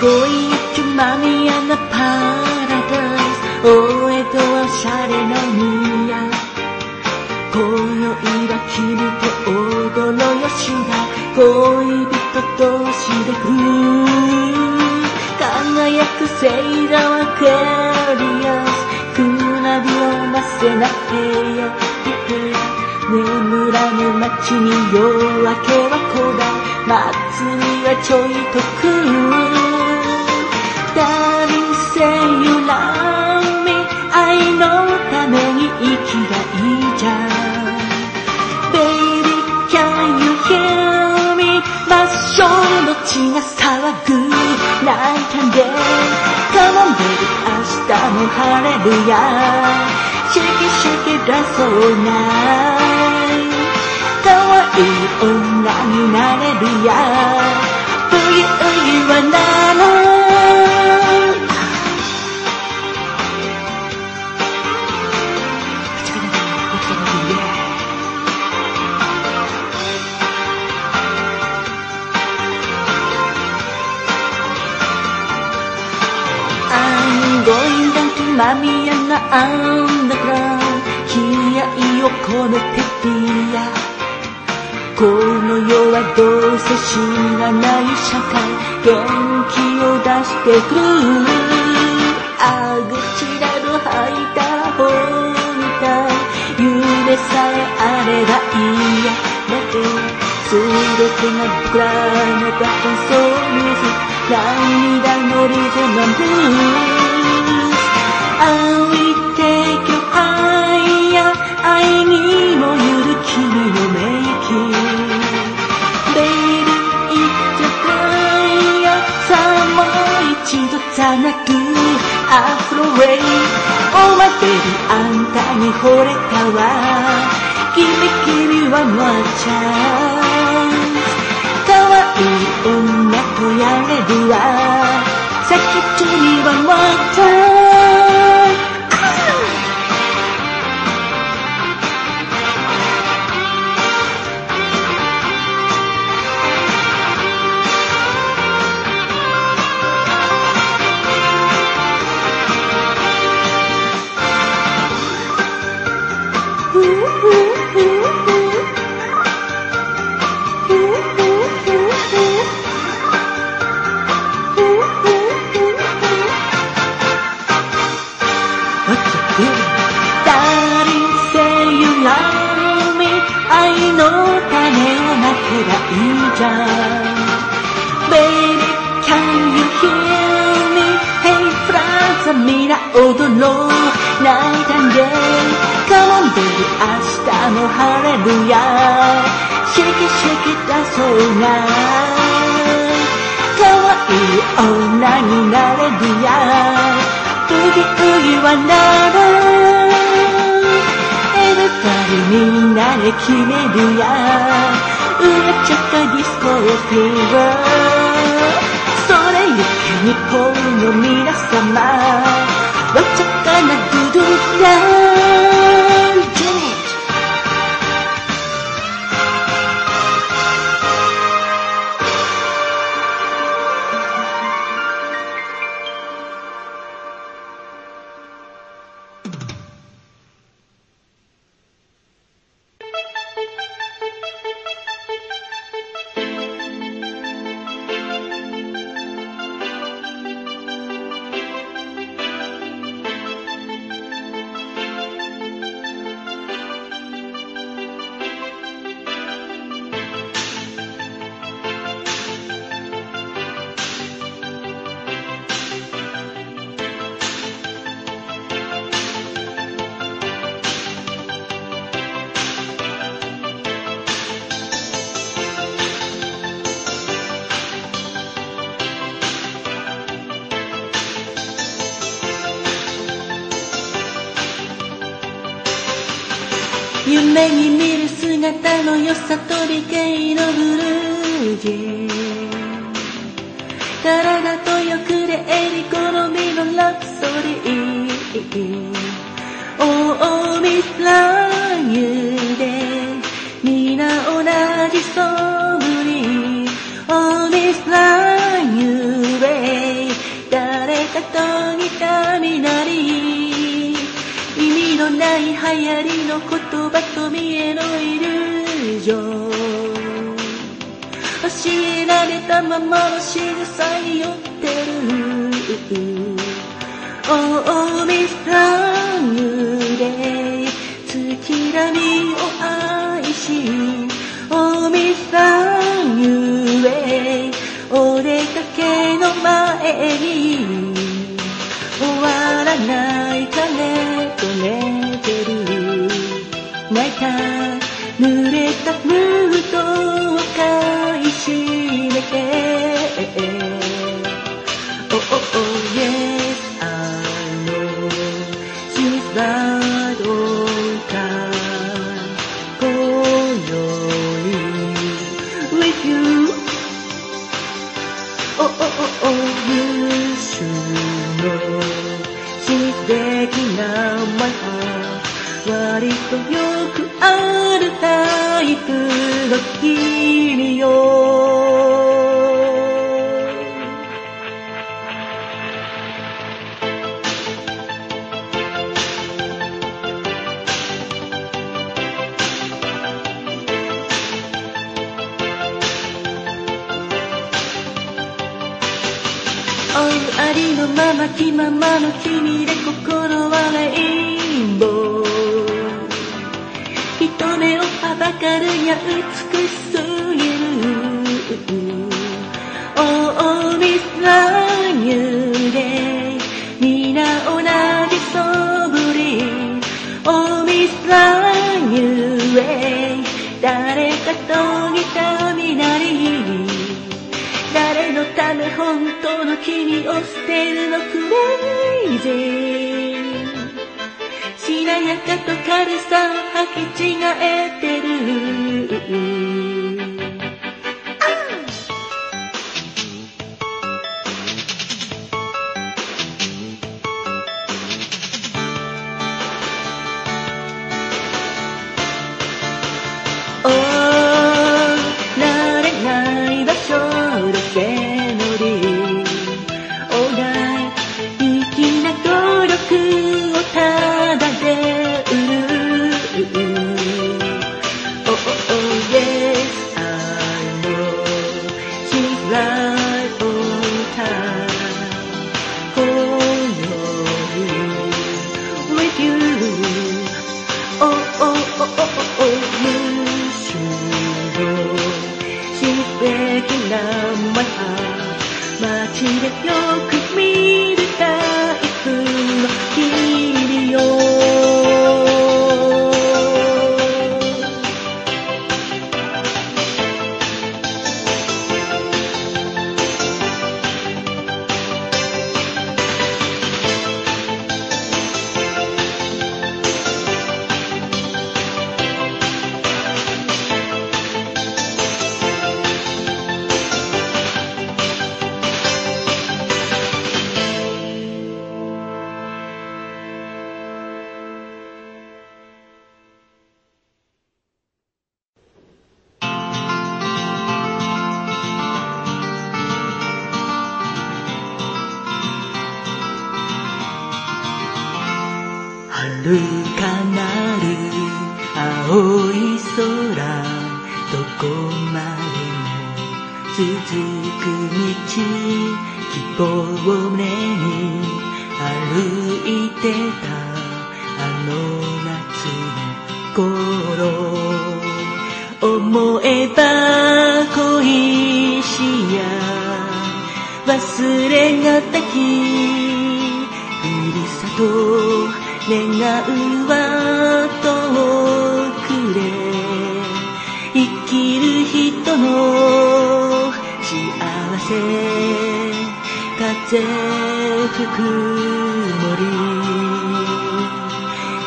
Going to Mamiana Paradise お江戸はシャレの宮。今宵は君と踊ろよしが恋人同士で来る輝くセイラはクエリアス。船火をなせな部屋眠らぬ街に夜明けは来ない祭りはちょいと来る。Say you love me 愛のために生きがいいじゃん Baby can you hear me 真っ正の血が騒ぐ Night and day Come on baby 明日も晴れるや Shake it shake it だそうな可愛い女になれるやブギウギはな down to Mamiana Underground 気合を込めてピア。この世はどうせ死なない社会。元気を出してくる。あぐちらる吐いた方みた。い夢さえあればいいや。だけ全てが僕らのダンスを見ず涙のリズムブルース I will take you higher 愛にもゆるさあもう一度つなぐ Afro Ray Oh my baby あんたに惚れたわ。君君はもうちゃん。可愛い女とやれるわ。先っちょにはもっといいじゃん Baby can you hear me Hey friends みんな踊ろう Night and day Come on baby 明日も晴れるや Shake it shake it that's all night. 可愛い女になれるやブギウギはなら Everybody みんなで決めるやっちゃったディスコフィーバー。それゆけ日本の皆様。わちゃかなグドゥラ目に見る姿の良さと理系のブルージー体と欲でえり好みのラプソディー。ない流行りの言葉と見えのイリュージョン教えられたままの仕草によってる。Oh, Miss New Day 月並みを愛し Oh, Miss New Day お出かけまま気ままの君で心はレインボー。人目をはばかるや美しすぎのため本当の君を捨てるのクレイジーしなやかと軽さを履き違えてる。青い空どこまでも続く道希望を胸に歩いてたあの夏の頃思えば恋しや忘れがたきふるさと願うは遠生きる人の幸せ風吹く森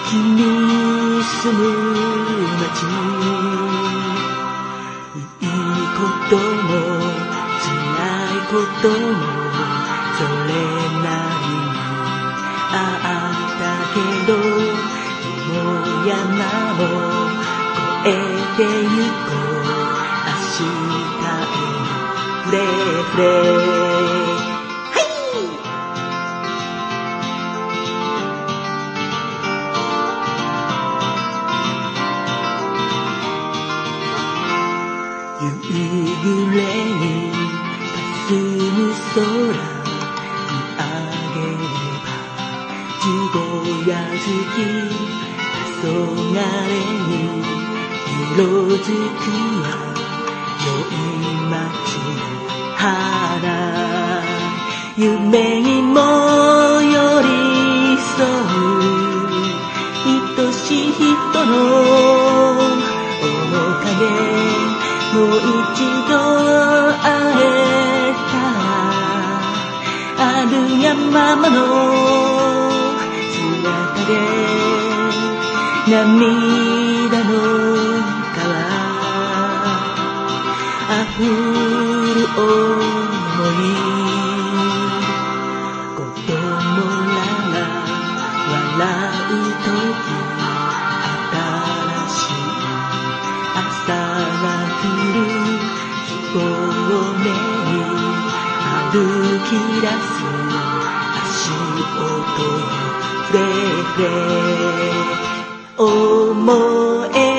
君住む街。いいことも辛いこともそれなりにあったけど山もえてゆこう。明日へフレフレはい。夕暮れに霞む空見上げれば地声や月黄昏に色づくや良い街の花夢にも寄り添う。愛しい人の面影もう一度会えた。らある山間の姿で涙る想い子供らが笑うとき新しい朝が来る希望を目に歩き出す足音よフレフレ思え